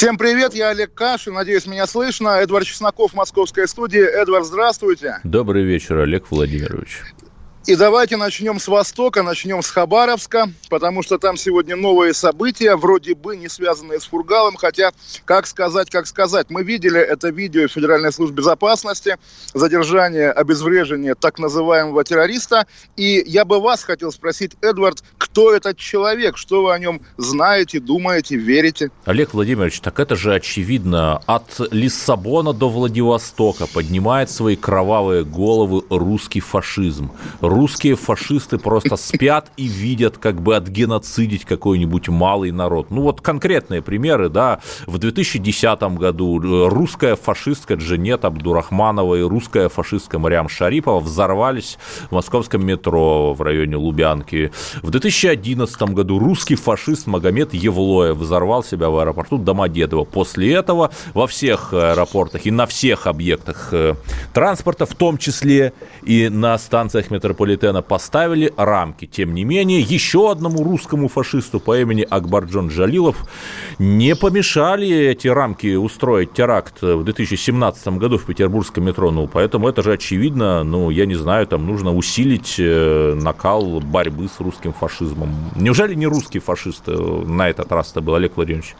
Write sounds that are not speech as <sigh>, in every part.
Всем привет, я Олег Кашин, надеюсь, меня слышно. Эдвард Чесноков, московская студия. Эдвард, здравствуйте. Добрый вечер, Олег Владимирович. И давайте начнем с Востока, начнем с Хабаровска, потому что там сегодня новые события, вроде бы не связанные с Фургалом, хотя, как сказать, как сказать. Мы видели это видео Федеральной службы безопасности, задержание, обезвреживание так называемого террориста. И я бы вас хотел спросить, Эдвард, кто этот человек, что вы о нем знаете, думаете, верите? Олег Владимирович, так это же очевидно. От Лиссабона до Владивостока поднимает свои кровавые головы русский фашизм русские фашисты просто спят и видят, как бы отгеноцидить какой-нибудь малый народ. Ну вот конкретные примеры, да, в 2010 году э, русская фашистка Джанет Абдурахманова и русская фашистка Мариам Шарипова взорвались в московском метро в районе Лубянки. В 2011 году русский фашист Магомед Евлоев взорвал себя в аэропорту Домодедово. После этого во всех аэропортах и на всех объектах э, транспорта, в том числе и на станциях метрополитена, метрополитена поставили рамки. Тем не менее, еще одному русскому фашисту по имени Акбарджон Джалилов не помешали эти рамки устроить теракт в 2017 году в петербургском метро. Ну, поэтому это же очевидно, ну, я не знаю, там нужно усилить э, накал борьбы с русским фашизмом. Неужели не русский фашист э, на этот раз это был, Олег Владимирович?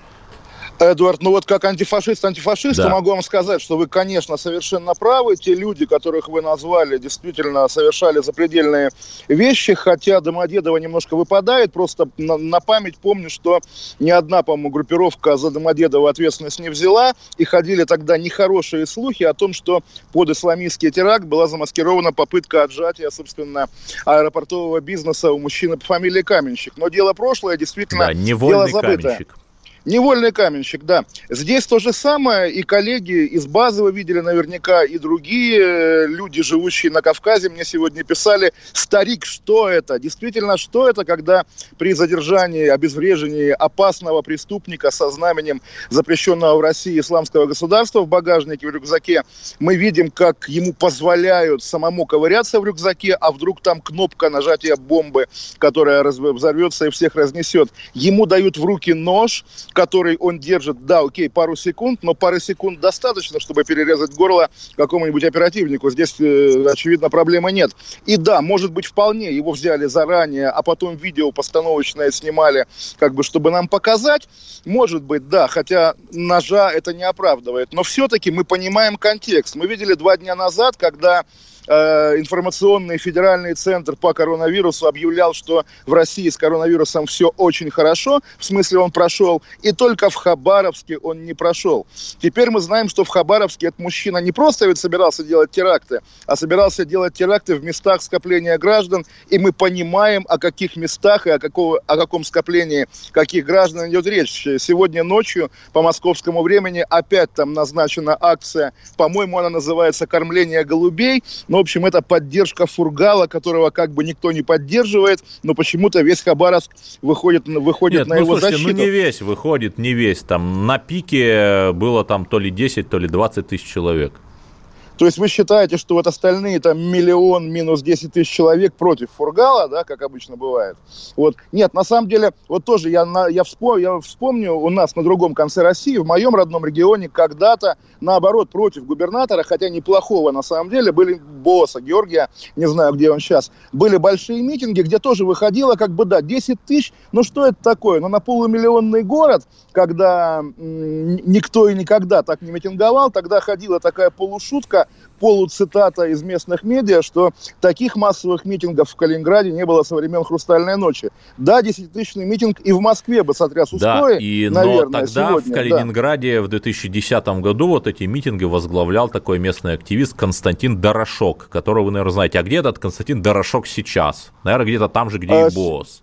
Эдвард, ну вот как антифашист антифашиста да. могу вам сказать, что вы, конечно, совершенно правы. Те люди, которых вы назвали, действительно совершали запредельные вещи, хотя Домодедово немножко выпадает. Просто на, на память помню, что ни одна, по-моему, группировка за Домодедово ответственность не взяла. И ходили тогда нехорошие слухи о том, что под исламистский теракт была замаскирована попытка отжатия, собственно, аэропортового бизнеса у мужчины по фамилии Каменщик. Но дело прошлое, действительно, да, дело забытое. Каменщик. Невольный каменщик, да. Здесь то же самое, и коллеги из базы вы видели наверняка, и другие э, люди, живущие на Кавказе, мне сегодня писали, старик, что это? Действительно, что это, когда при задержании, обезврежении опасного преступника со знаменем запрещенного в России исламского государства в багажнике, в рюкзаке, мы видим, как ему позволяют самому ковыряться в рюкзаке, а вдруг там кнопка нажатия бомбы, которая взорвется и всех разнесет. Ему дают в руки нож, который он держит, да, окей, пару секунд, но пары секунд достаточно, чтобы перерезать горло какому-нибудь оперативнику. Здесь, э, очевидно, проблемы нет. И да, может быть, вполне его взяли заранее, а потом видео постановочное снимали, как бы, чтобы нам показать. Может быть, да, хотя ножа это не оправдывает. Но все-таки мы понимаем контекст. Мы видели два дня назад, когда Э, информационный федеральный центр по коронавирусу объявлял, что в России с коронавирусом все очень хорошо, в смысле он прошел, и только в Хабаровске он не прошел. Теперь мы знаем, что в Хабаровске этот мужчина не просто ведь собирался делать теракты, а собирался делать теракты в местах скопления граждан, и мы понимаем, о каких местах и о, какого, о каком скоплении каких граждан идет речь. Сегодня ночью по московскому времени опять там назначена акция, по-моему, она называется «Кормление голубей», но общем, это поддержка Фургала, которого как бы никто не поддерживает, но почему-то весь Хабаровск выходит, выходит Нет, на ну, его слушайте, защиту. ну не весь выходит, не весь. Там на пике было там то ли 10, то ли 20 тысяч человек. То есть вы считаете, что вот остальные там миллион минус 10 тысяч человек против Фургала, да, как обычно бывает? Вот. Нет, на самом деле, вот тоже я, на, я, вспом, я вспомню, у нас на другом конце России, в моем родном регионе, когда-то, наоборот, против губернатора, хотя неплохого на самом деле, были босса Георгия, не знаю, где он сейчас, были большие митинги, где тоже выходило, как бы, да, 10 тысяч, ну что это такое? Ну на полумиллионный город, когда м- никто и никогда так не митинговал, тогда ходила такая полушутка, полуцитата из местных медиа, что таких массовых митингов в Калининграде не было со времен «Хрустальной ночи». Да, десятитысячный митинг и в Москве бы сотряс устои, да, и, наверное, но тогда сегодня, в Калининграде да. в 2010 году вот эти митинги возглавлял такой местный активист Константин Дорошок, которого вы, наверное, знаете. А где этот Константин Дорошок сейчас? Наверное, где-то там же, где а, и босс.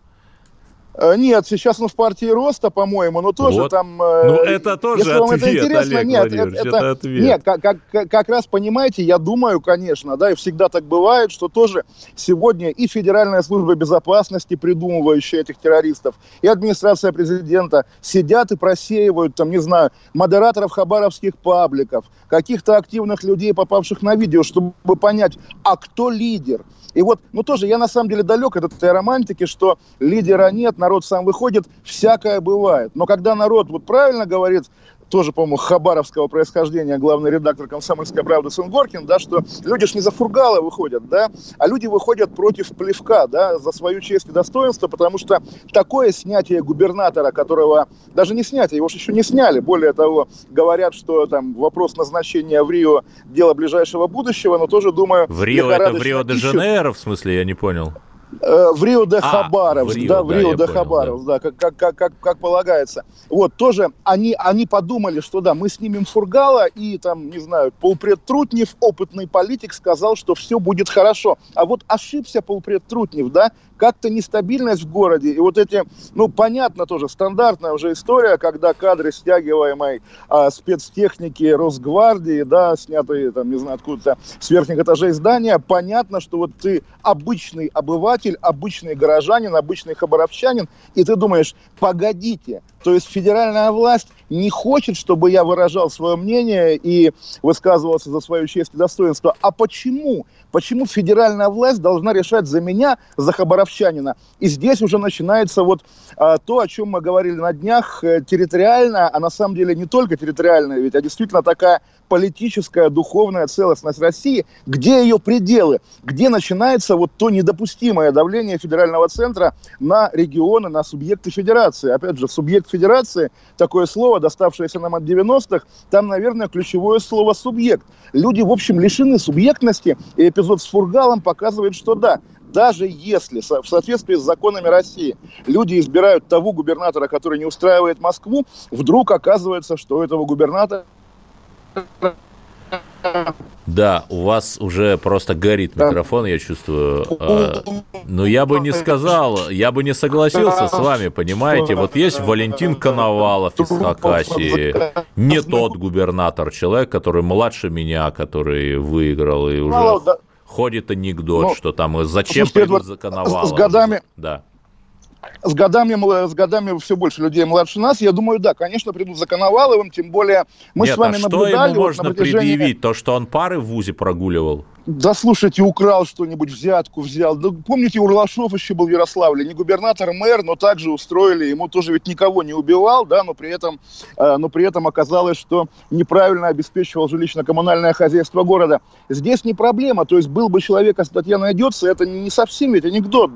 Э, нет, сейчас он в партии роста, по-моему, но тоже вот. там... Э, ну, это тоже если вам ответ, это интересно, Олег нет, это, это ответ. Нет, как, как, как раз понимаете, я думаю, конечно, да, и всегда так бывает, что тоже сегодня и Федеральная служба безопасности, придумывающая этих террористов, и администрация президента сидят и просеивают, там, не знаю, модераторов хабаровских пабликов, каких-то активных людей, попавших на видео, чтобы понять, а кто лидер, и вот, ну тоже я на самом деле далек от этой романтики, что лидера нет, народ сам выходит, всякое бывает. Но когда народ вот правильно говорит, тоже, по-моему, хабаровского происхождения, главный редактор «Комсомольской правды» Сунгоркин, да, что люди ж не за фургала выходят, да, а люди выходят против плевка, да, за свою честь и достоинство, потому что такое снятие губернатора, которого, даже не снятие, его же еще не сняли, более того, говорят, что там вопрос назначения в Рио – дело ближайшего будущего, но тоже думаю... В Рио это в Рио-де-Жанейро, в смысле, я не понял? Э, в Рио де а, да, в Рио де Хабаровск, да, как, как, как, как, как полагается. Вот, тоже они, они подумали, что да, мы снимем Фургала, и там, не знаю, полпред Трутнев, опытный политик, сказал, что все будет хорошо. А вот ошибся полпред Трутнев, да, как-то нестабильность в городе, и вот эти, ну, понятно тоже, стандартная уже история, когда кадры стягиваемой а, спецтехники Росгвардии, да, снятые, там, не знаю, откуда-то с верхних этажей здания, понятно, что вот ты обычный обыватель, обычный горожанин, обычный хабаровчанин, и ты думаешь, погодите, то есть федеральная власть не хочет, чтобы я выражал свое мнение и высказывался за свою честь и достоинство. А почему? Почему федеральная власть должна решать за меня, за хабаровчанина? И здесь уже начинается вот а, то, о чем мы говорили на днях, э, территориально, а на самом деле не только территориальная, ведь, а действительно такая политическая, духовная целостность России, где ее пределы, где начинается вот то недопустимое давление федерального центра на регионы, на субъекты федерации. Опять же, субъект федерации, такое слово, доставшееся нам от 90-х, там, наверное, ключевое слово «субъект». Люди, в общем, лишены субъектности, и эпизод с Фургалом показывает, что да, даже если в соответствии с законами России люди избирают того губернатора, который не устраивает Москву, вдруг оказывается, что у этого губернатора да, у вас уже просто горит микрофон, я чувствую. А, но я бы не сказал, я бы не согласился с вами, понимаете? Вот есть Валентин Коновалов из Хакасии, не тот губернатор, человек, который младше меня, который выиграл и уже ходит анекдот, что там зачем придут за Коновалов. С годами, да с годами, с годами все больше людей младше нас. Я думаю, да, конечно, придут за Коноваловым, тем более мы Нет, с вами а наблюдали... что ему можно вот протяжении... предъявить? То, что он пары в ВУЗе прогуливал? Да слушайте, украл что-нибудь, взятку взял. Да, помните, Урлашов еще был в Ярославле, не губернатор, мэр, но также устроили, ему тоже ведь никого не убивал, да, но при этом, э, но при этом оказалось, что неправильно обеспечивал жилищно-коммунальное хозяйство города. Здесь не проблема, то есть был бы человек, а статья найдется, это не совсем ведь анекдот,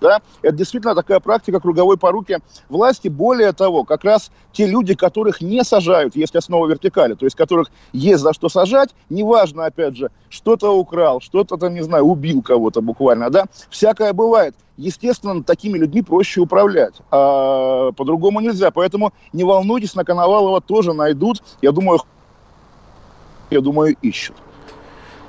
да, это действительно такая практика круговой поруки власти. Более того, как раз те люди, которых не сажают, есть основа вертикали, то есть которых есть за что сажать, неважно, опять же, что-то украл, что-то там, не знаю, убил кого-то буквально, да, всякое бывает. Естественно, такими людьми проще управлять, а по-другому нельзя. Поэтому не волнуйтесь, на Коновалова тоже найдут, я думаю, я думаю, ищут.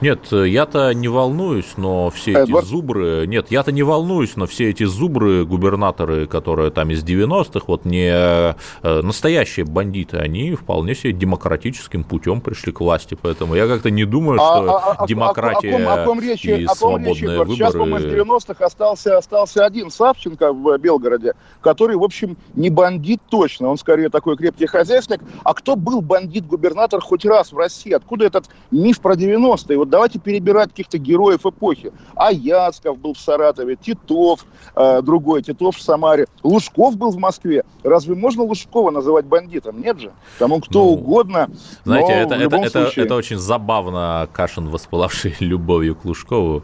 Нет, я-то не волнуюсь, но все эти Эдвард? зубры... Нет, я-то не волнуюсь, но все эти зубры, губернаторы, которые там из 90-х, вот не э, настоящие бандиты, они вполне себе демократическим путем пришли к власти, поэтому я как-то не думаю, а, что а, а, демократия о, о, о, ком, о речи, и о ком речи, выборы... Сейчас, по-моему, из 90-х остался, остался один Савченко в Белгороде, который, в общем, не бандит точно, он скорее такой крепкий хозяйственник. А кто был бандит-губернатор хоть раз в России? Откуда этот миф про 90-е? Вот давайте перебирать каких-то героев эпохи. Аяцков был в Саратове, Титов, э, другой, Титов в Самаре. Лужков был в Москве. Разве можно Лужкова называть бандитом? Нет же. Тому кто ну, угодно. Знаете, это, это, это, это очень забавно, Кашин, воспылавший <laughs> любовью к Лужкову.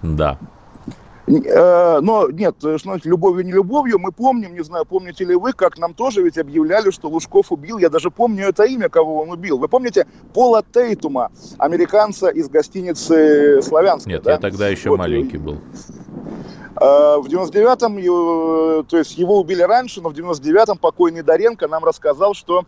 Да. Э, но нет, что значит любовью, не любовью, мы помним, не знаю, помните ли вы, как нам тоже ведь объявляли, что Лужков убил, я даже помню это имя, кого он убил. Вы помните Пола Тейтума, американца из гостиницы «Славянская»? Нет, да? я тогда еще вот. маленький был. В 99-м, то есть его убили раньше, но в 99-м покойный Доренко нам рассказал, что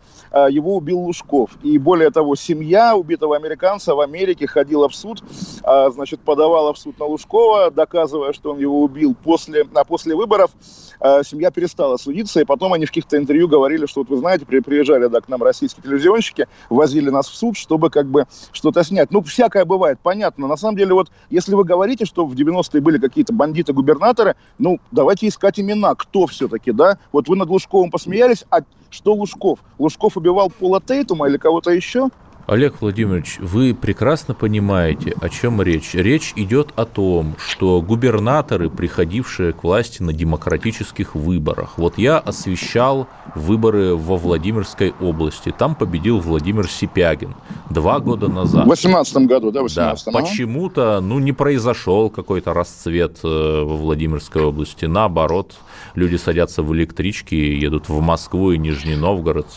его убил Лужков. И более того, семья убитого американца в Америке ходила в суд, значит, подавала в суд на Лужкова, доказывая, что он его убил после, а после выборов. Семья перестала судиться, и потом они в каких-то интервью говорили, что вот вы знаете, приезжали да, к нам российские телевизионщики, возили нас в суд, чтобы как бы что-то снять. Ну, всякое бывает, понятно. На самом деле, вот если вы говорите, что в 90-е были какие-то бандиты-губернаторы, ну, давайте искать имена, кто все-таки, да? Вот вы над Лужковым посмеялись, а что Лужков? Лужков убивал Пола Тейтума или кого-то еще? Олег Владимирович, вы прекрасно понимаете, о чем речь. Речь идет о том, что губернаторы, приходившие к власти на демократических выборах, вот я освещал выборы во Владимирской области, там победил Владимир Сипягин два года назад. В 18 году, да, в 18 Да, почему-то, ну, не произошел какой-то расцвет э, во Владимирской области, наоборот, люди садятся в электрички, едут в Москву и Нижний Новгород.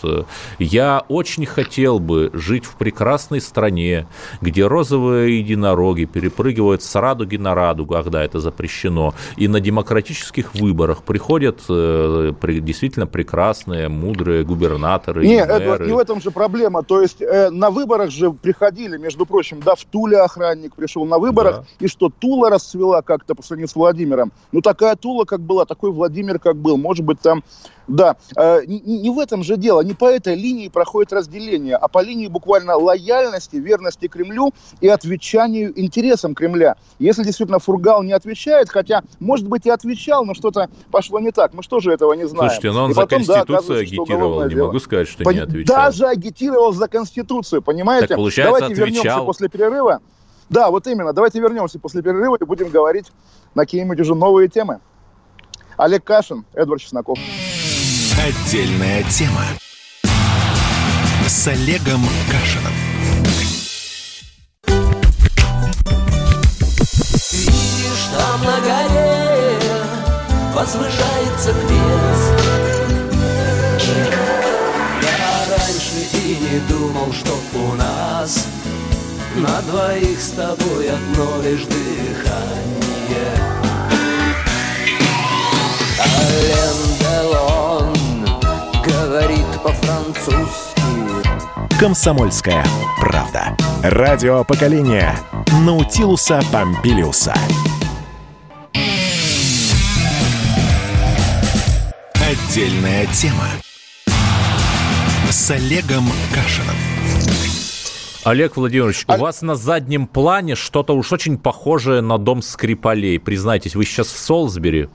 Я очень хотел бы жить в прекрасной стране, где розовые единороги перепрыгивают с радуги на радугу, когда это запрещено, и на демократических выборах приходят э, действительно прекрасные, мудрые губернаторы. Не, это, не в этом же проблема. То есть э, на выборах же приходили, между прочим, да, в Туле охранник пришел на выборах, да. и что Тула расцвела как-то по сравнению с Владимиром. Ну такая Тула, как была, такой Владимир, как был. Может быть, там да, э, не, в этом же дело, не по этой линии проходит разделение, а по линии буквально лояльности, верности Кремлю и отвечанию интересам Кремля. Если действительно Фургал не отвечает, хотя, может быть, и отвечал, но что-то пошло не так, мы что же этого не знаем. Слушайте, но он и за потом, Конституцию да, агитировал, не дело. могу сказать, что Пон... не отвечал. Даже агитировал за Конституцию, понимаете? Так, получается, Давайте отвечал. вернемся после перерыва. Да, вот именно. Давайте вернемся после перерыва и будем говорить на какие-нибудь уже новые темы. Олег Кашин, Эдвард Чесноков. Отдельная тема с Олегом Кашиным. Видишь, там на горе возвышается крест. Я раньше и не думал, что у нас на двоих с тобой одно лишь дыхание. Ален Делон говорит по-французски. Комсомольская правда. Радио поколения Наутилуса Помпилиуса. Отдельная тема с Олегом Кашиным. Олег Владимирович, а... у вас на заднем плане что-то уж очень похожее на дом Скрипалей. Признайтесь, вы сейчас в Солсбери?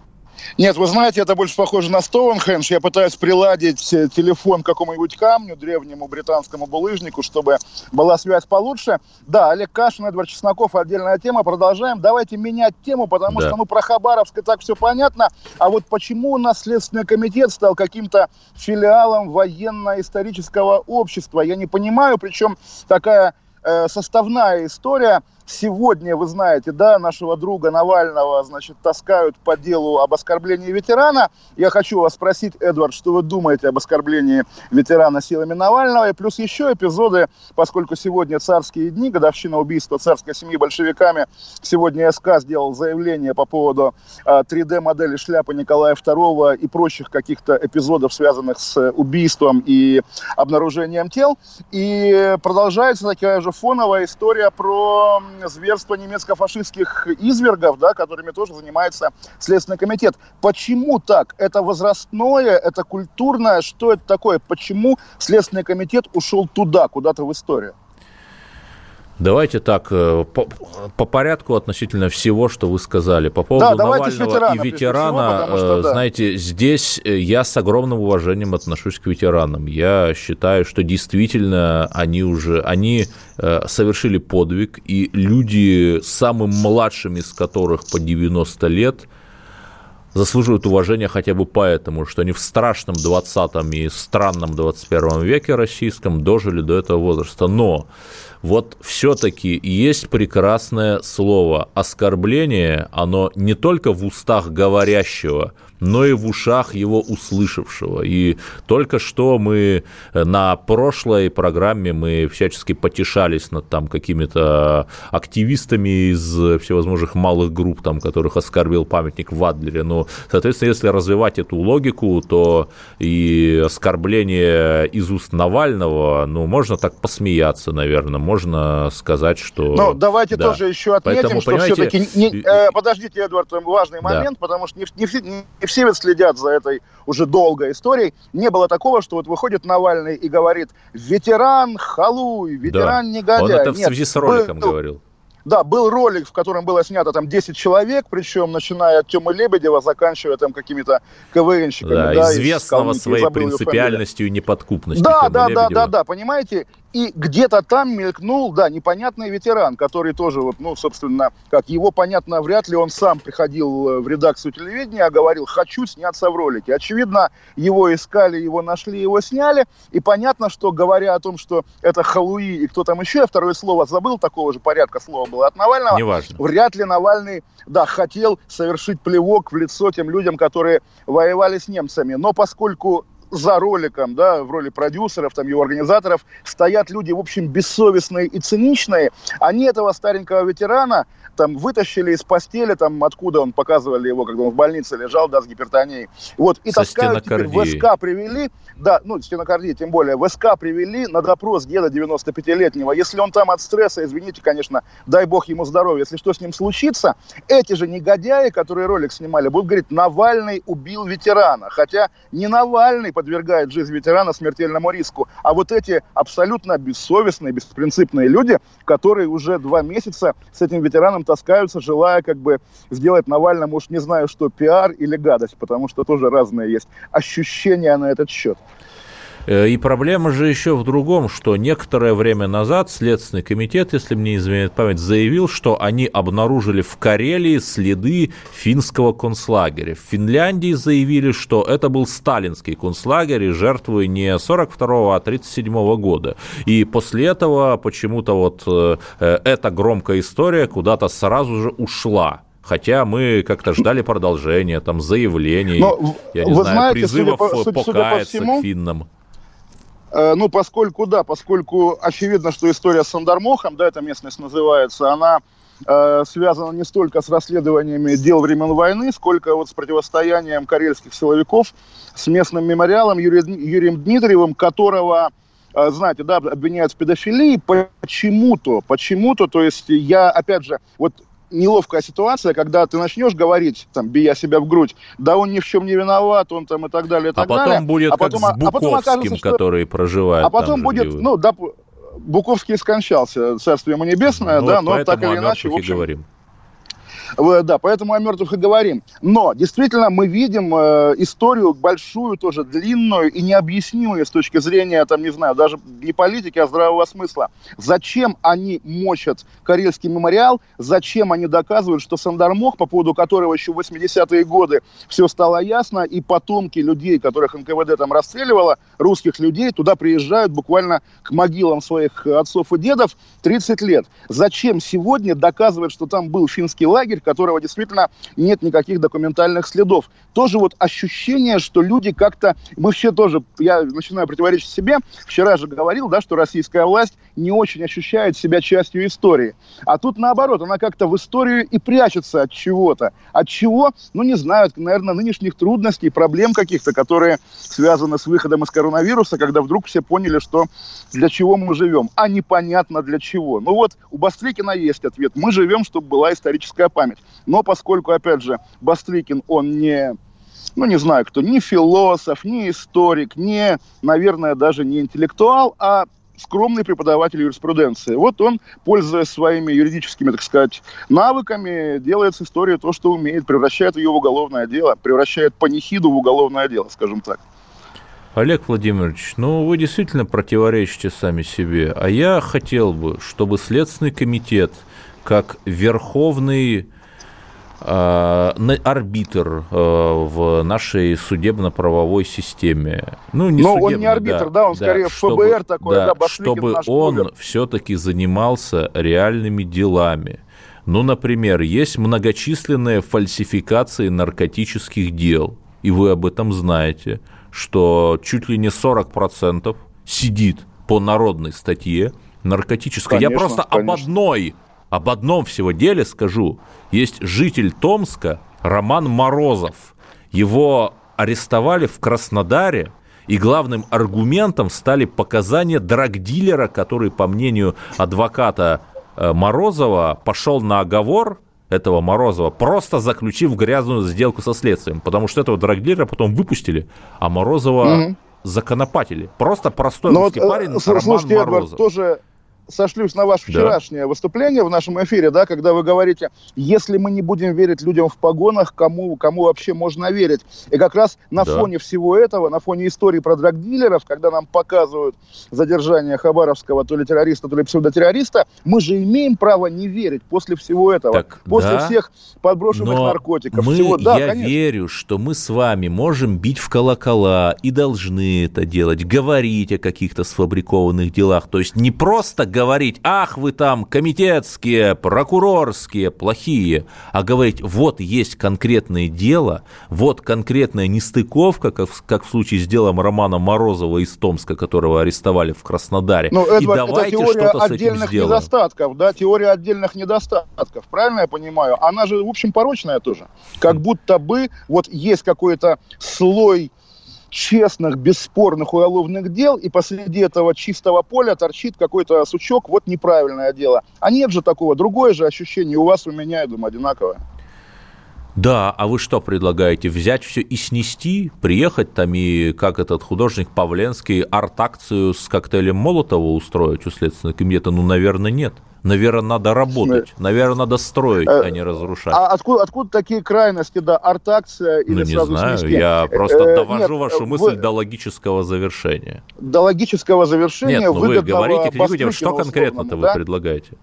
Нет, вы знаете, это больше похоже на Стоунхендж. Я пытаюсь приладить э, телефон к какому-нибудь камню, древнему британскому булыжнику, чтобы была связь получше. Да, Олег Кашин, Эдвард Чесноков, отдельная тема. Продолжаем. Давайте менять тему, потому да. что, ну, про Хабаровск и так все понятно. А вот почему у нас Следственный комитет стал каким-то филиалом военно-исторического общества, я не понимаю. Причем такая э, составная история – Сегодня, вы знаете, да, нашего друга Навального, значит, таскают по делу об оскорблении ветерана. Я хочу вас спросить, Эдвард, что вы думаете об оскорблении ветерана силами Навального? И плюс еще эпизоды, поскольку сегодня царские дни, годовщина убийства царской семьи большевиками. Сегодня СК сделал заявление по поводу 3D-модели а, шляпы Николая II и прочих каких-то эпизодов, связанных с убийством и обнаружением тел. И продолжается такая же фоновая история про зверства немецко-фашистских извергов, да, которыми тоже занимается Следственный комитет. Почему так? Это возрастное, это культурное, что это такое? Почему Следственный комитет ушел туда, куда-то в историю? Давайте так, э, по, по порядку относительно всего, что вы сказали. По поводу да, Навального ветерана, и ветерана, всего, что, да. знаете, здесь э, я с огромным уважением отношусь к ветеранам. Я считаю, что действительно они уже, они э, совершили подвиг, и люди, самым младшим из которых по 90 лет, заслуживают уважения хотя бы поэтому, что они в страшном 20 и странном 21 веке российском дожили до этого возраста. Но вот все-таки есть прекрасное слово. Оскорбление, оно не только в устах говорящего, но и в ушах его услышавшего. И только что мы на прошлой программе мы всячески потешались над там какими-то активистами из всевозможных малых групп, там, которых оскорбил памятник в Адлере. Но, соответственно, если развивать эту логику, то и оскорбление из уст Навального, ну, можно так посмеяться, наверное, можно сказать, что... Ну, давайте да. тоже еще отметим, Поэтому, что все-таки... Не, э, подождите, Эдвард, важный момент, да. потому что не, не, не все ведь следят за этой уже долгой историей. Не было такого, что вот выходит Навальный и говорит, ветеран халуй, ветеран да. негодяй. Он это в связи Нет, с роликом был, говорил. Да, был ролик, в котором было снято там 10 человек, причем начиная от Тёмы Лебедева, заканчивая там какими-то КВНщиками. Да, да известного своей принципиальностью и неподкупностью. Да, да, да, да, да, понимаете? И где-то там мелькнул, да, непонятный ветеран, который тоже, вот, ну, собственно, как его понятно, вряд ли он сам приходил э, в редакцию телевидения, а говорил, хочу сняться в ролике. Очевидно, его искали, его нашли, его сняли. И понятно, что говоря о том, что это Халуи и кто там еще, я второе слово забыл, такого же порядка слова было от Навального. Неважно. Вряд ли Навальный, да, хотел совершить плевок в лицо тем людям, которые воевали с немцами. Но поскольку за роликом, да, в роли продюсеров, там, его организаторов, стоят люди, в общем, бессовестные и циничные. Они этого старенького ветерана там вытащили из постели, там, откуда он показывали его, когда он в больнице лежал, да, с гипертонией. Вот, и Со таскают теперь в СК привели, да, ну, стенокардия тем более, в СК привели на допрос деда 95-летнего. Если он там от стресса, извините, конечно, дай бог ему здоровья, если что с ним случится, эти же негодяи, которые ролик снимали, будут говорить, Навальный убил ветерана. Хотя не Навальный подвергает жизнь ветерана смертельному риску, а вот эти абсолютно бессовестные, беспринципные люди, которые уже два месяца с этим ветераном таскаются, желая как бы сделать Навальному, уж не знаю, что пиар или гадость, потому что тоже разные есть ощущения на этот счет. Э, и проблема же еще в другом, что некоторое время назад Следственный комитет, если мне изменяет память, заявил, что они обнаружили в Карелии следы финского концлагеря. В Финляндии заявили, что это был сталинский концлагерь, и жертвы не 42 а 37 года. И после этого почему-то вот э, э, эта громкая история куда-то сразу же ушла. Хотя мы как-то ждали продолжения, там, заявлений, Но, я не знаю, знаете, призывов по, покаяться судя по всему, к финнам. Э, ну, поскольку, да, поскольку очевидно, что история с Сандармохом, да, эта местность называется, она э, связана не столько с расследованиями дел времен войны, сколько вот с противостоянием карельских силовиков с местным мемориалом Юрием Дмитриевым, которого э, знаете, да, обвиняют в педофилии. Почему-то, почему-то, то есть я, опять же, вот неловкая ситуация, когда ты начнешь говорить, там, бия себя в грудь, да он ни в чем не виноват, он там и так далее, и так а потом далее. будет а потом, как с Буковским, а потом что... который проживает А потом будет, живет. ну, да, Буковский скончался, царствие ему небесное, ну, да, но так или иначе, в общем... говорим. Да, поэтому о мертвых и говорим. Но действительно мы видим э, историю большую, тоже длинную и необъяснимую с точки зрения, там, не знаю, даже не политики, а здравого смысла. Зачем они мочат Карельский мемориал? Зачем они доказывают, что Сандармох, по поводу которого еще в 80-е годы все стало ясно, и потомки людей, которых НКВД там расстреливало, русских людей, туда приезжают буквально к могилам своих отцов и дедов 30 лет. Зачем сегодня доказывать, что там был финский лагерь, которого действительно нет никаких документальных следов. Тоже вот ощущение, что люди как-то... Мы все тоже, я начинаю противоречить себе, вчера же говорил, да, что российская власть не очень ощущает себя частью истории. А тут наоборот, она как-то в историю и прячется от чего-то. От чего? Ну, не знаю, наверное, нынешних трудностей, проблем каких-то, которые связаны с выходом из коронавируса, когда вдруг все поняли, что для чего мы живем, а непонятно для чего. Ну вот, у Бастрыкина есть ответ. Мы живем, чтобы была историческая память. Но поскольку, опять же, Бастрыкин, он не ну, не знаю кто, ни философ, ни историк, не, наверное, даже не интеллектуал, а скромный преподаватель юриспруденции. Вот он, пользуясь своими юридическими, так сказать, навыками, делает с историей то, что умеет, превращает ее в уголовное дело, превращает панихиду в уголовное дело, скажем так. Олег Владимирович, ну вы действительно противоречите сами себе, а я хотел бы, чтобы Следственный комитет, как верховный Э, арбитр э, в нашей судебно-правовой системе. Ну, не Но судебно, он не арбитр, да, да он да, скорее чтобы, ФБР такой, да, да чтобы он все-таки занимался реальными делами. Ну, например, есть многочисленные фальсификации наркотических дел – и вы об этом знаете, что чуть ли не 40% сидит по народной статье наркотической. Конечно, Я просто конечно. об одной, об одном всего деле скажу. Есть житель Томска Роман Морозов. Его арестовали в Краснодаре, и главным аргументом стали показания драгдилера, который, по мнению адвоката э, Морозова, пошел на оговор этого Морозова, просто заключив грязную сделку со следствием, потому что этого драгдилера потом выпустили, а Морозова угу. законопатили. Просто простой Но ну русский вот, парень э, Роман слушайте, Морозов. Эдвард, тоже сошлюсь на ваше вчерашнее да. выступление в нашем эфире, да, когда вы говорите, если мы не будем верить людям в погонах, кому, кому вообще можно верить? И как раз на да. фоне всего этого, на фоне истории про драгдилеров, когда нам показывают задержание Хабаровского то ли террориста, то ли псевдотеррориста, мы же имеем право не верить после всего этого, так, после да, всех подброшенных но наркотиков. Мы, всего. Да, я конечно. верю, что мы с вами можем бить в колокола и должны это делать, говорить о каких-то сфабрикованных делах, то есть не просто говорить говорить, ах, вы там комитетские, прокурорские, плохие, а говорить, вот есть конкретное дело, вот конкретная нестыковка, как, как в случае с делом Романа Морозова из Томска, которого арестовали в Краснодаре. Ну, и давайте это теория что-то отдельных с этим сделаем. недостатков, да, теория отдельных недостатков, правильно я понимаю? Она же, в общем, порочная тоже. Как будто бы вот есть какой-то слой честных, бесспорных уголовных дел, и посреди этого чистого поля торчит какой-то сучок, вот неправильное дело. А нет же такого, другое же ощущение у вас, у меня, я думаю, одинаковое. Да, а вы что предлагаете? Взять все и снести? Приехать там и, как этот художник Павленский, арт-акцию с коктейлем Молотова устроить у Следственного комитета? Ну, наверное, нет. Наверное, надо работать. Наверное, надо строить, э, а не разрушать. А откуда, откуда такие крайности, да, арт-акция или Ну, не знаю, снести? я просто э, довожу нет, вашу мысль вы... до логического завершения. До логического завершения Нет, ну вы говорите, критикуете, что конкретно-то вы предлагаете?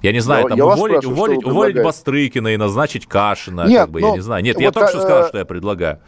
Я не знаю, но там уволить, уволить, уволить Бастрыкина и назначить Кашина, Нет, как бы, но, я не знаю. Нет, вот, я только что сказал, что я предлагаю.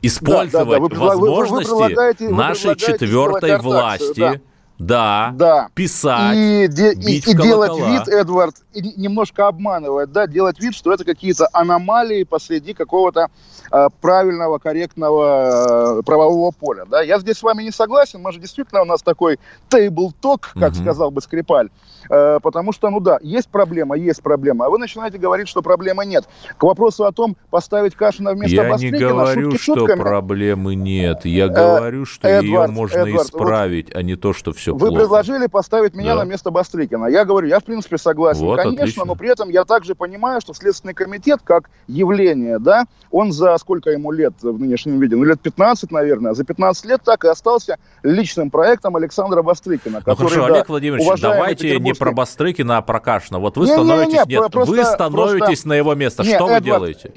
Использовать да, да, да. Вы, возможности вы, вы нашей четвертой власти, да да, да. писать, и, де, и, и делать вид, Эдвард, и немножко обманывать, да, делать вид, что это какие-то аномалии посреди какого-то э, правильного, корректного э, правового поля, да. Я здесь с вами не согласен, мы же действительно у нас такой talk, как угу. сказал бы Скрипаль, э, потому что, ну да, есть проблема, есть проблема, а вы начинаете говорить, что проблемы нет. К вопросу о том, поставить Кашина вместо Я не говорю, что шутками. проблемы нет, я говорю, что Эдвард, ее можно Эдвард, исправить, вот, а не то, что все вы плохо. предложили поставить меня да. на место Бастрыкина. Я говорю, я в принципе согласен, вот, конечно, отлично. но при этом я также понимаю, что Следственный комитет как явление, да, он за сколько ему лет в нынешнем виде? Ну, лет 15, наверное. За 15 лет так и остался личным проектом Александра Бастрыкина. Ну, который, хорошо, да, Олег Владимирович, давайте петербургский... не про Бастрыкина, а про Кашина. Вот вы не, становитесь, не, не, нет, просто, вы становитесь просто... на его место. Не, что вы делаете?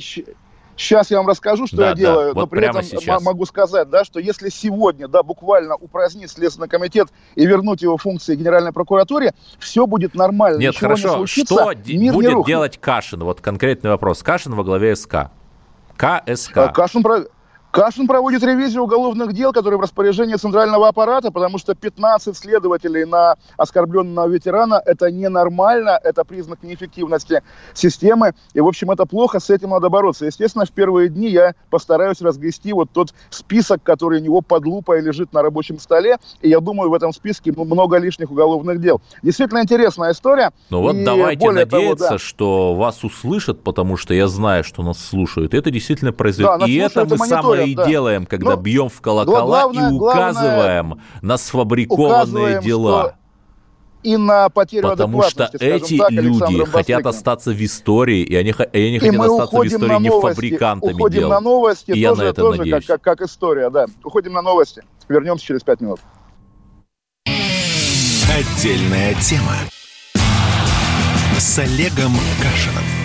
Сейчас я вам расскажу, что да, я делаю, да, но при этом сейчас. могу сказать, да, что если сегодня, да, буквально упразднить Следственный комитет и вернуть его функции Генеральной прокуратуре, все будет нормально. Нет, Ничего хорошо. Не случится, что мир будет не делать Кашин? Вот конкретный вопрос. Кашин во главе СК. КСК. Э, Кашин, Кашин проводит ревизию уголовных дел, которые в распоряжении центрального аппарата, потому что 15 следователей на оскорбленного ветерана – это ненормально, это признак неэффективности системы. И, в общем, это плохо, с этим надо бороться. Естественно, в первые дни я постараюсь разгрести вот тот список, который у него под лупой лежит на рабочем столе. И я думаю, в этом списке много лишних уголовных дел. Действительно интересная история. Ну вот давайте надеяться, того, да. что вас услышат, потому что я знаю, что нас слушают. Это действительно произойдет. Да, и это мы самое и да. делаем, когда ну, бьем в колокола главное, и указываем главное, на сфабрикованные дела. И на потерю Потому что эти так, люди хотят остаться в истории, и они, и они и хотят остаться в истории не фабрикантами уходим дел. на новости, и тоже, я на это тоже надеюсь. Как, как, как история, да. Уходим на новости. Вернемся через пять минут. Отдельная тема с Олегом Кашиным.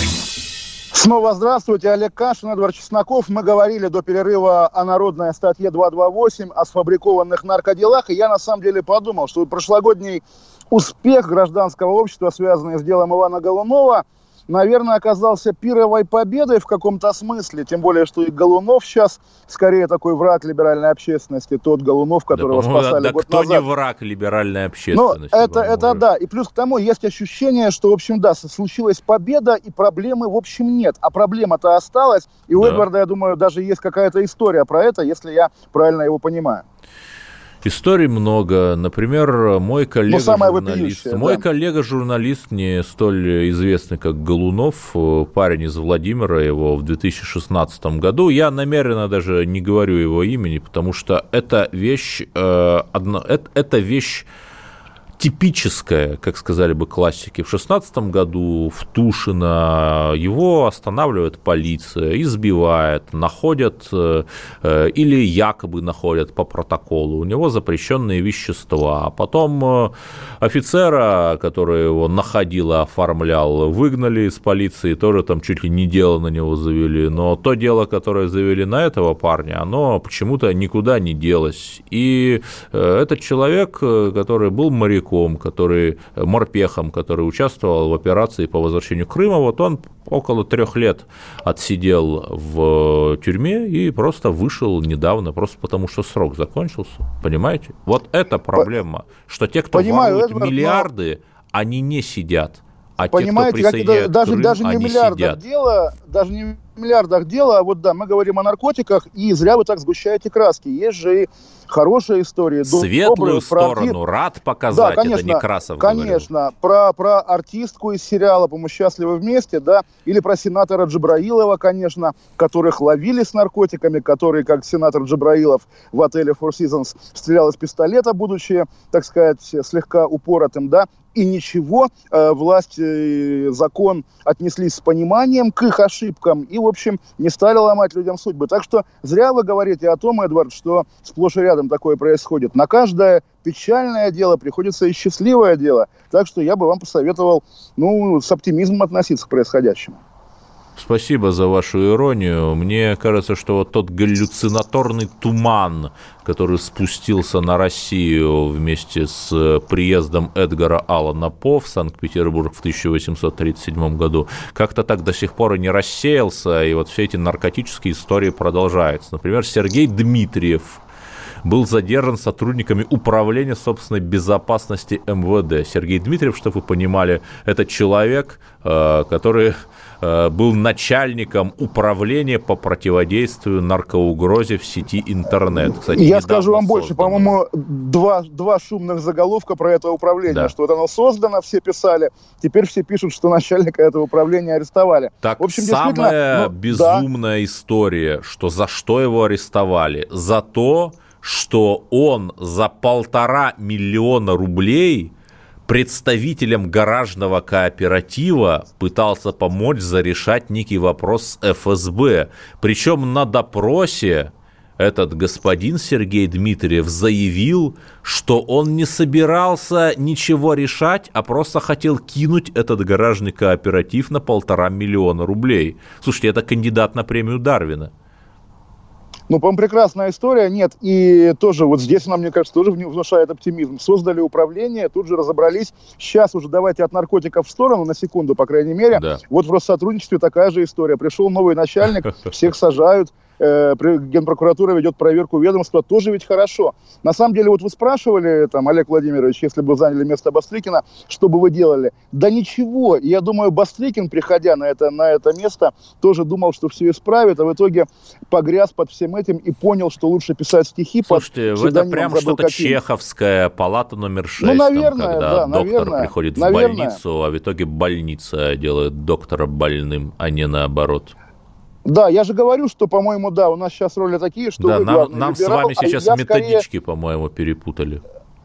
Снова здравствуйте, Олег Кашин, Эдвард Чесноков. Мы говорили до перерыва о народной статье 228, о сфабрикованных наркоделах. И я на самом деле подумал, что прошлогодний успех гражданского общества, связанный с делом Ивана Голунова – наверное, оказался пировой победой в каком-то смысле. Тем более, что и Голунов сейчас скорее такой враг либеральной общественности. Тот Голунов, которого да, спасали да, год кто назад. не враг либеральной общественности? Ну, это, это да. И плюс к тому есть ощущение, что, в общем, да, случилась победа, и проблемы, в общем, нет. А проблема-то осталась. И у да. Эдварда, я думаю, даже есть какая-то история про это, если я правильно его понимаю. Историй много. Например, мой коллега-журналист, да. мой коллега-журналист, не столь известный, как Голунов, парень из Владимира, его в 2016 году. Я намеренно даже не говорю его имени, потому что это вещь, э, одно, это, это вещь типическое, как сказали бы классики. В 16 году в Тушино его останавливает полиция, избивает, находят э, э, или якобы находят по протоколу. У него запрещенные вещества. А потом э, офицера, который его находил и оформлял, выгнали из полиции, тоже там чуть ли не дело на него завели. Но то дело, которое завели на этого парня, оно почему-то никуда не делось. И этот человек, который был моряком, моряком, который, э, морпехом, который участвовал в операции по возвращению Крыма, вот он около трех лет отсидел в тюрьме и просто вышел недавно, просто потому что срок закончился, понимаете? Вот это проблема, что те, кто Понимаю, воруют Эдвард, миллиарды, но... они не сидят, а Понимаете, те, кто как, даже, Крым, даже не они миллиардах сидят. дело, даже не миллиардах дело, а вот да, мы говорим о наркотиках, и зря вы так сгущаете краски. Есть же и хорошие истории. Светлую добрые, сторону про... рад показать, да, конечно, это Некрасов Конечно, про, про артистку из сериала «По-моему, счастливы вместе», да, или про сенатора Джабраилова, конечно, которых ловили с наркотиками, который, как сенатор Джабраилов в отеле Four Seasons, стрелял из пистолета, будучи, так сказать, слегка упоротым, да, и ничего, э, власть и закон отнеслись с пониманием к их ошибкам и, в общем, не стали ломать людям судьбы. Так что зря вы говорите о том, Эдвард, что сплошь и рядом такое происходит. На каждое печальное дело приходится и счастливое дело. Так что я бы вам посоветовал ну, с оптимизмом относиться к происходящему. Спасибо за вашу иронию. Мне кажется, что вот тот галлюцинаторный туман, который спустился на Россию вместе с приездом Эдгара Аллана По в Санкт-Петербург в 1837 году, как-то так до сих пор и не рассеялся, и вот все эти наркотические истории продолжаются. Например, Сергей Дмитриев, был задержан сотрудниками Управления собственной безопасности МВД. Сергей Дмитриев, чтобы вы понимали, это человек, э, который э, был начальником управления по противодействию наркоугрозе в сети интернет. Кстати, Я скажу вам больше, по-моему, два, два шумных заголовка про это управление, да. что вот оно создано, все писали, теперь все пишут, что начальника этого управления арестовали. Так, в общем, самая ну, безумная да. история, что за что его арестовали? За то, что он за полтора миллиона рублей представителям гаражного кооператива пытался помочь зарешать некий вопрос с ФСБ. Причем на допросе этот господин Сергей Дмитриев заявил, что он не собирался ничего решать, а просто хотел кинуть этот гаражный кооператив на полтора миллиона рублей. Слушайте, это кандидат на премию Дарвина. Ну, по-моему, прекрасная история. Нет, и тоже вот здесь она, мне кажется, тоже внушает оптимизм. Создали управление, тут же разобрались. Сейчас уже давайте от наркотиков в сторону, на секунду, по крайней мере. Да. Вот в Россотрудничестве такая же история. Пришел новый начальник, <laughs> всех сажают, э, Генпрокуратура ведет проверку ведомства, тоже ведь хорошо. На самом деле, вот вы спрашивали, там, Олег Владимирович, если бы заняли место Бастрыкина, что бы вы делали? Да ничего. Я думаю, Бастрыкин, приходя на это, на это место, тоже думал, что все исправит, а в итоге погряз под всем этим и понял, что лучше писать стихи Слушайте, под это прям что-то чеховская палата номер 6, ну, наверное, там, когда да, доктор наверное, приходит в наверное. больницу, а в итоге больница делает доктора больным, а не наоборот. Да, я же говорю, что, по-моему, да, у нас сейчас роли такие, что да, вы нам, нам либерал, с вами а сейчас методички, скорее... по-моему, перепутали.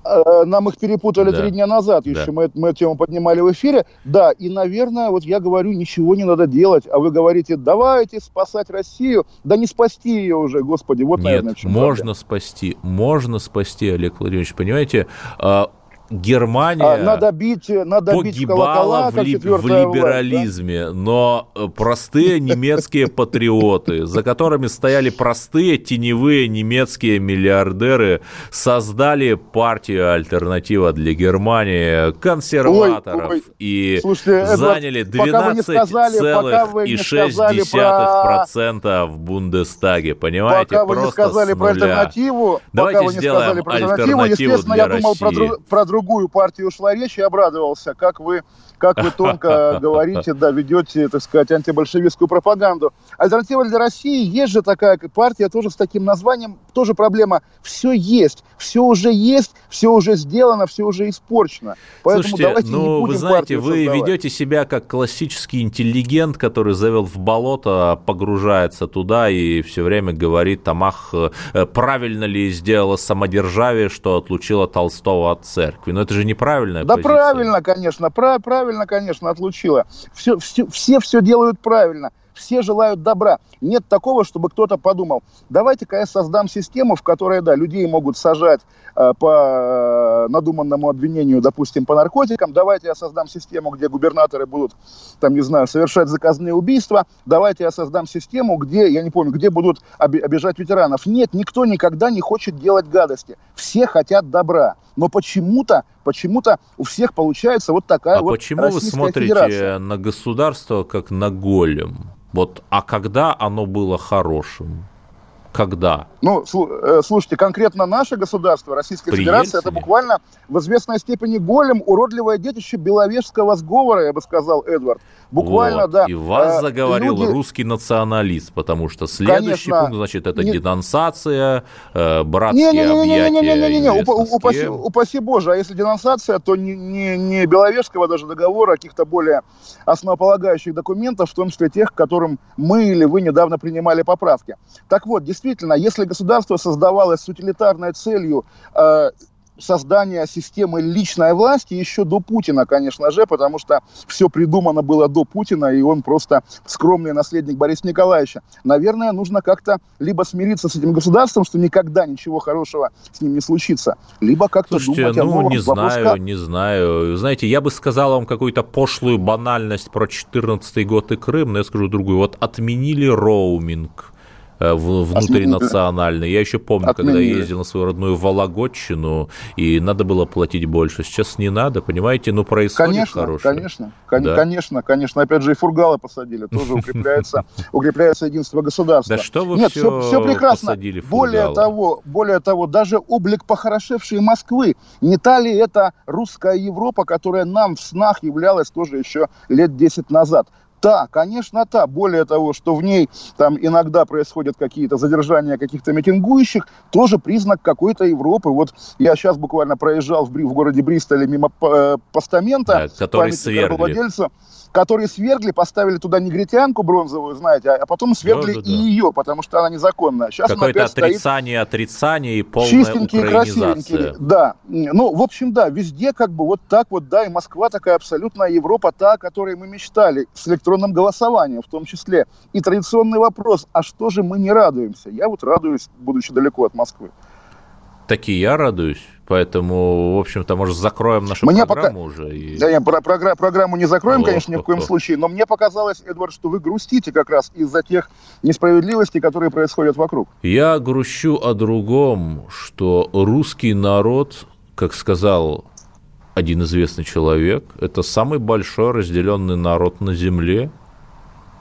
Э, нам их перепутали да. три дня назад, да. еще мы, мы эту тему поднимали в эфире. Да, и, наверное, вот я говорю, ничего не надо делать, а вы говорите, давайте спасать Россию. Да не спасти ее уже, господи, вот, Нет, наверное, можно проблема. спасти, можно спасти, Олег Владимирович, понимаете, а, Германия а, надо бить, надо погибала бить в, ли, в либерализме, власть, да? но э, простые немецкие патриоты, за которыми стояли простые теневые немецкие миллиардеры, создали партию «Альтернатива для Германии» консерваторов ой, ой. и Слушайте, заняли 12,6% про... в Бундестаге. Понимаете, пока вы не сказали про альтернативу, Давайте пока вы не сделаем про альтернативу, естественно, для я думал России. про, про другую партию ушла речь и обрадовался, как вы, как вы тонко <laughs> говорите, да, ведете, так сказать, антибольшевистскую пропаганду. Альтернатива для России, есть же такая партия тоже с таким названием, тоже проблема. Все есть, все уже есть, все уже сделано, все уже испорчено. Поэтому Слушайте, давайте ну, не будем вы знаете, вы создавать. ведете себя как классический интеллигент, который завел в болото, погружается туда и все время говорит там, ах, э, правильно ли сделала самодержавие, что отлучила Толстого от церкви. Но это же неправильная да позиция. правильно, конечно, прав, правильно, конечно, отлучила. Все, все, все все делают правильно все желают добра. Нет такого, чтобы кто-то подумал, давайте-ка я создам систему, в которой, да, людей могут сажать э, по э, надуманному обвинению, допустим, по наркотикам, давайте я создам систему, где губернаторы будут, там, не знаю, совершать заказные убийства, давайте я создам систему, где, я не помню, где будут обижать ветеранов. Нет, никто никогда не хочет делать гадости. Все хотят добра. Но почему-то, почему-то у всех получается вот такая а вот почему вы смотрите Федерация. на государство как на голем? Вот, а когда оно было хорошим? Когда? Ну, э, слушайте, конкретно наше государство, Российская При Федерация, Ельцине? это буквально в известной степени голем, уродливое детище беловежского сговора, я бы сказал, Эдвард. Буквально, вот. да. И вас э, заговорил люди... русский националист, потому что следующий Конечно, пункт, значит, это не... денонсация, э, братские не, не, не. Не, не, не, не, не, не. Упаси, упаси, упаси Боже, а если денонсация, то не, не, не Беловежского даже договора, а каких-то более основополагающих документов, в том числе тех, к которым мы или вы недавно принимали поправки. Так вот, действительно, если государство создавалось с утилитарной целью э, создания системы личной власти еще до Путина, конечно же, потому что все придумано было до Путина, и он просто скромный наследник Бориса Николаевича. Наверное, нужно как-то либо смириться с этим государством, что никогда ничего хорошего с ним не случится, либо как-то Слушайте, думать ну, о новом не знаю, не знаю. Знаете, я бы сказал вам какую-то пошлую банальность про 14 год и Крым, но я скажу другую. Вот отменили роуминг внутринациональный. Я еще помню, Отменили. когда ездил на свою родную Вологодчину, и надо было платить больше. Сейчас не надо, понимаете? Ну, происходит конечно, хорошее. Конечно, да? конечно, конечно. Опять же, и фургалы посадили. Тоже <laughs> укрепляется, укрепляется единство государства. Да что вы Нет, все, все, прекрасно. посадили более того, более того, даже облик похорошевшей Москвы. Не та ли это русская Европа, которая нам в снах являлась тоже еще лет 10 назад? Та, конечно, та. Более того, что в ней там иногда происходят какие-то задержания каких-то митингующих, тоже признак какой-то Европы. Вот я сейчас буквально проезжал в, в городе Бристоле мимо э, постамента, да, который свергли. владельца которые свергли, поставили туда негритянку бронзовую, знаете, а потом свергли да, да, да. и ее, потому что она незаконная. Сейчас Какое-то отрицание, стоит отрицание и полная чистенький, красивенький. Да. Ну, в общем, да, везде как бы вот так вот, да, и Москва такая абсолютная Европа, та, о которой мы мечтали, с электронным голосованием в том числе. И традиционный вопрос, а что же мы не радуемся? Я вот радуюсь, будучи далеко от Москвы. Таки я радуюсь. Поэтому, в общем-то, может, закроем нашу мне программу пока... уже. И... Да, нет, про програ... программу не закроем, о, конечно, ни в коем случае, но мне показалось, Эдвард, что вы грустите как раз из-за тех несправедливостей, которые происходят вокруг. Я грущу о другом, что русский народ, как сказал один известный человек, это самый большой разделенный народ на земле,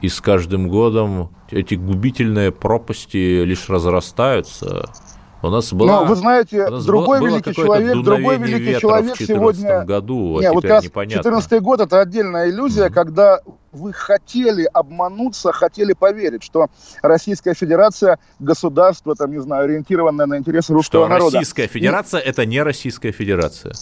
и с каждым годом эти губительные пропасти лишь разрастаются – у нас была, Но вы знаете, другой было великий человек, другой великий человек сегодня. году, а не, вот как 14 год это отдельная иллюзия, mm-hmm. когда вы хотели обмануться, хотели поверить, что Российская Федерация государство, там, не знаю, ориентированное на интересы русского что народа. Российская Федерация – это не Российская Федерация.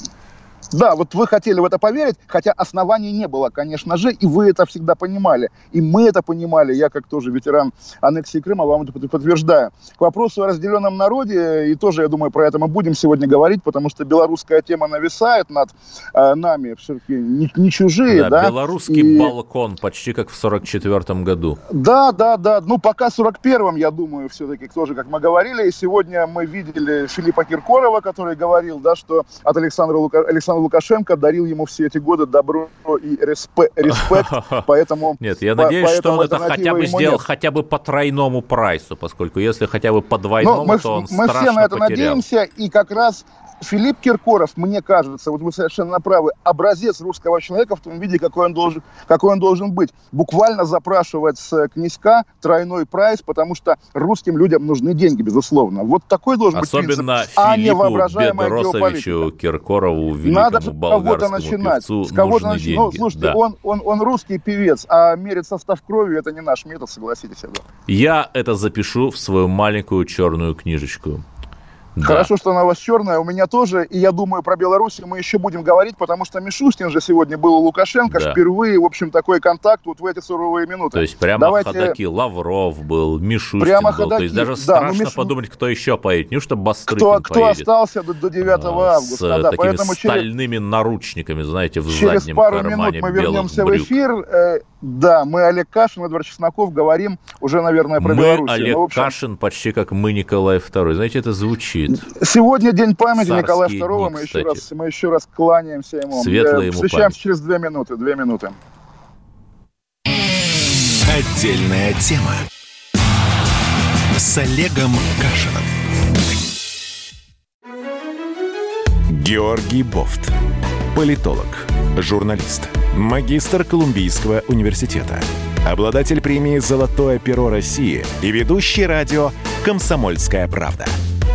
Да, вот вы хотели в это поверить, хотя оснований не было, конечно же, и вы это всегда понимали. И мы это понимали, я как тоже ветеран аннексии Крыма вам это подтверждаю. К вопросу о разделенном народе, и тоже, я думаю, про это мы будем сегодня говорить, потому что белорусская тема нависает над э, нами, все-таки не, не чужие, да. да? Белорусский и... балкон, почти как в 44 году. Да, да, да, ну пока 41-м, я думаю, все-таки тоже, как мы говорили, и сегодня мы видели Филиппа Киркорова, который говорил, да, что от Александра, Лука... Александра Лукашенко дарил ему все эти годы добро и респект, <laughs> поэтому... Нет, я надеюсь, что он это хотя бы сделал хотя бы по тройному прайсу, поскольку если хотя бы по двойному, то он Мы все на это надеемся, и как раз Филипп Киркоров, мне кажется, вот вы совершенно правы, образец русского человека в том виде, какой он должен, какой он должен быть. Буквально запрашивать с князька тройной прайс, потому что русским людям нужны деньги, безусловно. Вот такой должен Особенно быть принцип, а не воображаемая Бедросовичу Киркорову, великому Надо кого-то начинать. Певцу, с кого-то начинать. Ну, слушайте, да. он, он, он русский певец, а мерить состав крови это не наш метод, согласитесь. Я это запишу в свою маленькую черную книжечку. Да. Хорошо, что она у вас черная, у меня тоже. И я думаю, про Белоруссию мы еще будем говорить, потому что Мишустин же сегодня был у Лукашенко. Да. Впервые, в общем, такой контакт вот в эти суровые минуты. То есть прямо Давайте... ходаки. Лавров был, Мишустин прямо был. Ходаки. То есть даже да, страшно Миш... подумать, кто еще поедет. Неужто Бастрыкин кто, кто поедет? остался до, до 9 а, августа. С да, такими поэтому стальными через... наручниками, знаете, в через заднем пару кармане минут мы вернемся брюк. в эфир. Э, да, мы Олег Кашин, Эдвард Чесноков говорим уже, наверное, про мы Беларусь. Олег ну, общем... Кашин почти как мы Николай II. Знаете, это звучит. Сегодня день памяти Царские Николая II. Мы еще, раз, мы еще раз кланяемся ему. Светлая ему Встречаемся память. через две минуты. Две минуты. Отдельная тема с Олегом Кашиным. Георгий Бофт. Политолог, журналист – магистр Колумбийского университета, обладатель премии «Золотое перо России» и ведущий радио «Комсомольская правда».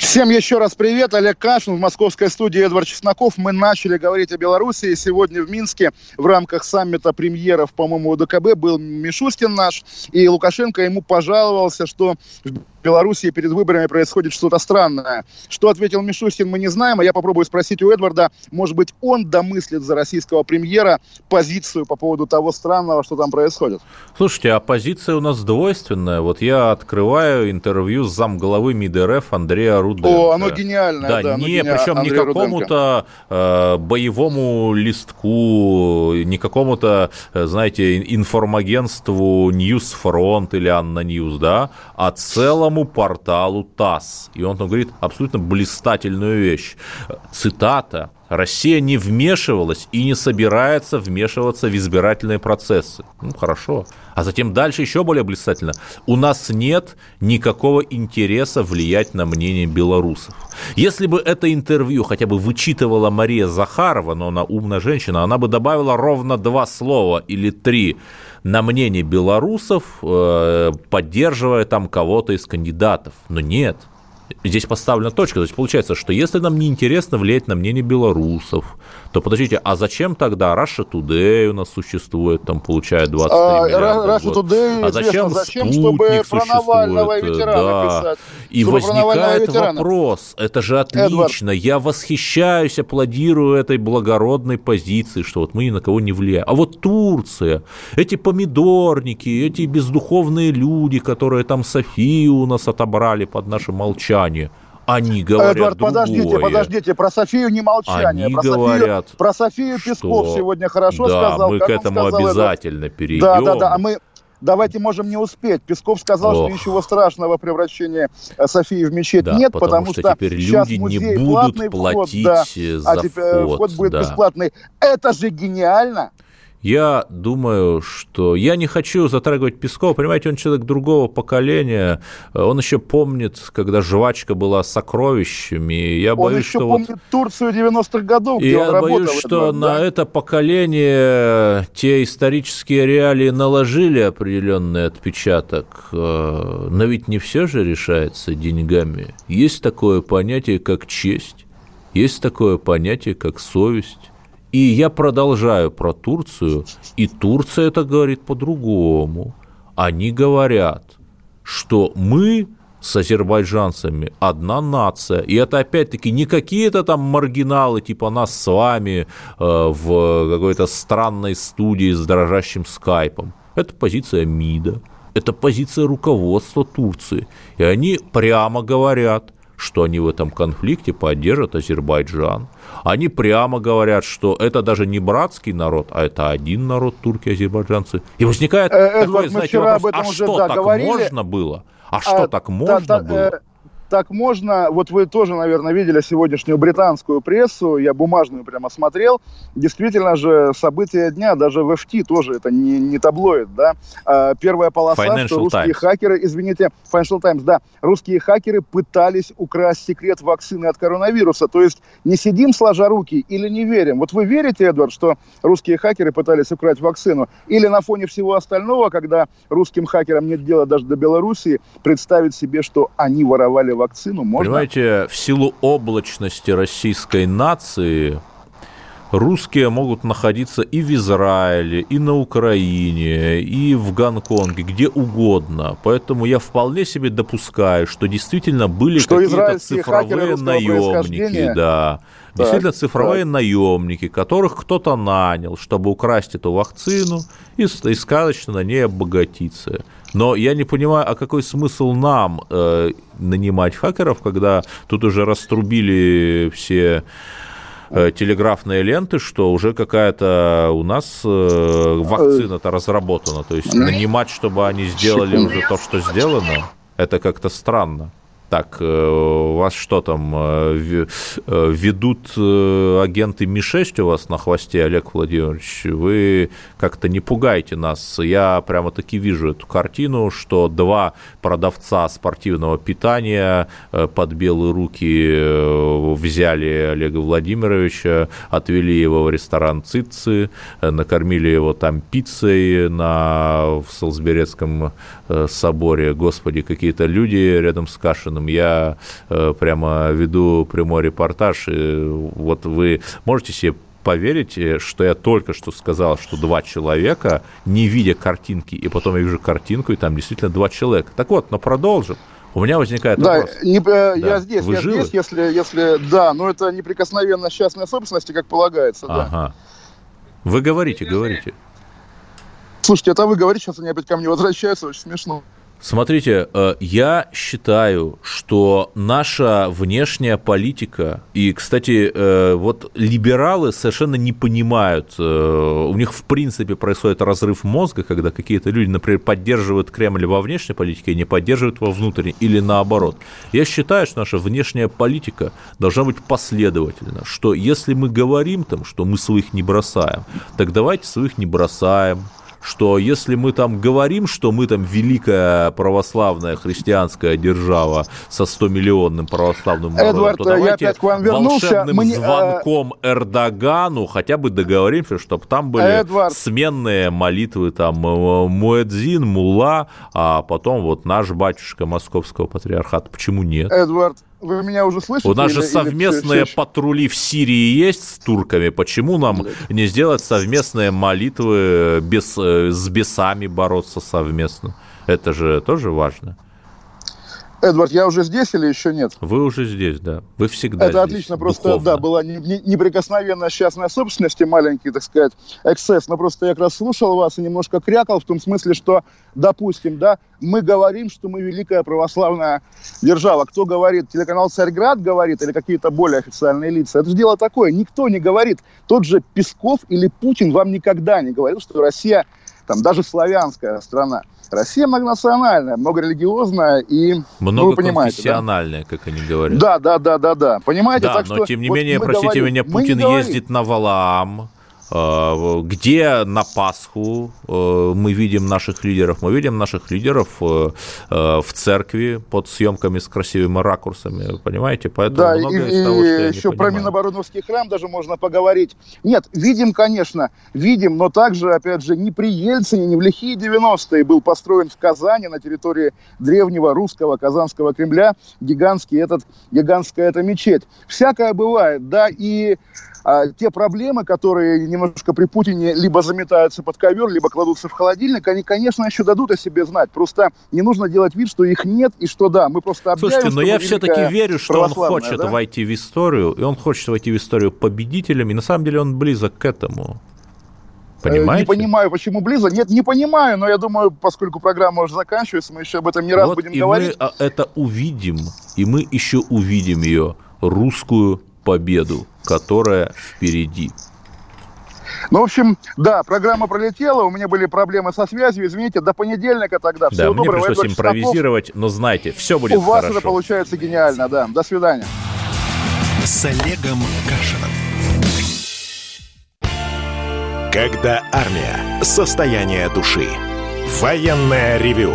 Всем еще раз привет. Олег Кашин в московской студии Эдвард Чесноков. Мы начали говорить о Беларуси. Сегодня в Минске в рамках саммита премьеров, по-моему, УДКБ был Мишустин наш. И Лукашенко ему пожаловался, что Белоруссии перед выборами происходит что-то странное. Что ответил Мишустин, мы не знаем, а я попробую спросить у Эдварда, может быть, он домыслит за российского премьера позицию по поводу того странного, что там происходит? Слушайте, а позиция у нас двойственная. Вот я открываю интервью с замглавы МИД РФ Андрея Руденко. О, оно гениальное. Да, да не, причем Андрей не какому-то э, боевому листку, не какому-то, э, знаете, информагентству NewsFront или ANNA News, да, а целом целому порталу ТАСС. И он там говорит абсолютно блистательную вещь. Цитата. Россия не вмешивалась и не собирается вмешиваться в избирательные процессы. Ну, хорошо. А затем дальше еще более блистательно. У нас нет никакого интереса влиять на мнение белорусов. Если бы это интервью хотя бы вычитывала Мария Захарова, но она умная женщина, она бы добавила ровно два слова или три на мнение белорусов, э, поддерживая там кого-то из кандидатов. Но нет, здесь поставлена точка. То есть получается, что если нам не интересно влиять на мнение белорусов, то подождите, а зачем тогда Russia Today у нас существует, там получает 23 а, миллиарда Russia Today, а зачем зачем, чтобы про Навального и ветерана да. писать? И возникает вопрос, это же отлично, Эдвард. я восхищаюсь, аплодирую этой благородной позиции, что вот мы ни на кого не влияем. А вот Турция, эти помидорники, эти бездуховные люди, которые там Софию у нас отобрали под наше молчание – они говорят Эдвард, другое. подождите, подождите, про Софию не молчание. Они про говорят, Софию, про Софию Песков что... сегодня хорошо да, сказал. мы к этому обязательно Эдвард. перейдем. Да, да, да, а мы давайте можем не успеть. Песков сказал, Ох. что ничего страшного превращения э, Софии в мечеть да, нет, потому, потому что, что теперь люди не будут платить вход, да, за а теперь вход. вход будет да. бесплатный. Это же гениально! Я думаю, что я не хочу затрагивать Пескова. Понимаете, он человек другого поколения. Он еще помнит, когда жвачка была сокровищами. Я Он боюсь, еще что помнит вот... Турцию 90-х годов, И где он я работал. боюсь, что Эдвард, на да. это поколение те исторические реалии наложили определенный отпечаток. Э, Но ведь не все же решается деньгами. Есть такое понятие, как честь. Есть такое понятие, как совесть. И я продолжаю про Турцию, и Турция это говорит по-другому. Они говорят, что мы с азербайджанцами одна нация. И это опять-таки не какие-то там маргиналы типа нас с вами э, в какой-то странной студии с дрожащим скайпом. Это позиция МИДа, это позиция руководства Турции. И они прямо говорят, что они в этом конфликте поддержат Азербайджан. Они прямо говорят, что это даже не братский народ, а это один народ, турки, азербайджанцы. И возникает Э, такой, Эдвард, мы знаете, вопрос, этом а уже, что, да, так говорили. можно было? А что, А, так можно да, было? Так можно. Вот вы тоже, наверное, видели сегодняшнюю британскую прессу, я бумажную прямо смотрел. Действительно же, события дня, даже в FT тоже, это не, не таблоид, да. А, первая полоса, Financial что русские Times. хакеры, извините, Financial Times, да, русские хакеры пытались украсть секрет вакцины от коронавируса. То есть не сидим сложа руки или не верим. Вот вы верите, Эдвард, что русские хакеры пытались украсть вакцину? Или на фоне всего остального, когда русским хакерам нет дела даже до Белоруссии, представить себе, что они воровали вакцину, можно? Понимаете, в силу облачности российской нации русские могут находиться и в Израиле, и на Украине, и в Гонконге, где угодно. Поэтому я вполне себе допускаю, что действительно были Что какие-то цифровые наемники, да. Так, Действительно, цифровые так. наемники, которых кто-то нанял, чтобы украсть эту вакцину и, и сказочно на ней обогатиться. Но я не понимаю, а какой смысл нам э, нанимать хакеров, когда тут уже раструбили все э, телеграфные ленты, что уже какая-то у нас э, вакцина-то разработана. То есть нанимать, чтобы они сделали уже то, что сделано, это как-то странно. Так, э, у вас что там, э, э, ведут э, агенты Ми-6 у вас на хвосте, Олег Владимирович? Вы как-то не пугайте нас. Я прямо-таки вижу эту картину, что два продавца спортивного питания э, под белые руки э, взяли Олега Владимировича, отвели его в ресторан Цитцы, э, накормили его там пиццей на, в Солсберецком э, соборе. Господи, какие-то люди рядом с Кашиным. Я э, прямо веду прямой репортаж. И вот вы можете себе поверить, э, что я только что сказал, что два человека, не видя картинки, и потом я вижу картинку, и там действительно два человека. Так вот, но продолжим. У меня возникает Да, вопрос. не- э, я Да. здесь, Вы я живы? здесь, если, если, да, но это неприкосновенность частной собственности, как полагается, да. Ага. Вы говорите, говорите. Слушайте, это вы говорите, сейчас они опять ко мне возвращаются, очень смешно. Смотрите, э, я считаю, что наша внешняя политика, и, кстати, э, вот либералы совершенно не понимают, э, у них в принципе происходит разрыв мозга, когда какие-то люди, например, поддерживают Кремль во внешней политике, а не поддерживают во внутренней, или наоборот. Я считаю, что наша внешняя политика должна быть последовательна, что если мы говорим там, что мы своих не бросаем, так давайте своих не бросаем, что если мы там говорим, что мы там великая православная христианская держава со 100-миллионным православным народом, Эдвард, то я давайте опять к вам вернулся. волшебным Мы не- э, звонком Эрдогану хотя бы договоримся, чтобы там были Эдвард. сменные молитвы, там э, Муэдзин, Мула, а потом вот наш батюшка Московского патриархата. Почему нет? Эдвард, вы меня уже слышите? У нас же или- или совместные всё- патрули в Сирии есть с турками. Почему нам не сделать совместные молитвы без, э, с бесами бороться совместно? Это же тоже важно. Эдвард, я уже здесь или еще нет? Вы уже здесь, да. Вы всегда Это здесь, отлично, просто, духовно. да, была не- не- неприкосновенность частной собственности, маленький, так сказать, эксцесс, но просто я как раз слушал вас и немножко крякал в том смысле, что, допустим, да, мы говорим, что мы великая православная держава. Кто говорит? Телеканал «Царьград» говорит или какие-то более официальные лица? Это же дело такое, никто не говорит. Тот же Песков или Путин вам никогда не говорил, что Россия, там, даже славянская страна. Россия многонациональная, многорелигиозная и, ну, вы понимаете, да? Многоконфессиональная, как они говорят. Да, да, да, да, да. Понимаете, Да, так но что тем не вот менее, простите говорим, меня, Путин ездит на Валаам, где на Пасху э, мы видим наших лидеров? Мы видим наших лидеров э, в церкви под съемками с красивыми ракурсами, понимаете? Поэтому да, и, из того, что еще про Минобороновский храм даже можно поговорить. Нет, видим, конечно, видим, но также, опять же, не при Ельцине, не в лихие 90-е был построен в Казани на территории древнего русского Казанского Кремля гигантский этот, гигантская эта мечеть. Всякое бывает, да, и а те проблемы, которые немножко при Путине либо заметаются под ковер, либо кладутся в холодильник, они, конечно, еще дадут о себе знать. Просто не нужно делать вид, что их нет и что да, мы просто объявим, Слушайте, но я все-таки верю, что он хочет да? войти в историю, и он хочет войти в историю победителем, и на самом деле он близок к этому. Э, Понимаете? Не понимаю, почему близок. Нет, не понимаю, но я думаю, поскольку программа уже заканчивается, мы еще об этом не раз вот будем и говорить. мы это увидим, и мы еще увидим ее, русскую победу, которая впереди. Ну, в общем, да, программа пролетела, у меня были проблемы со связью, извините, до понедельника тогда. Всего да, доброго. мне пришлось импровизировать, но знайте, все будет У вас это получается гениально, да. До свидания. С Олегом Кашином. Когда армия. Состояние души. Военное ревю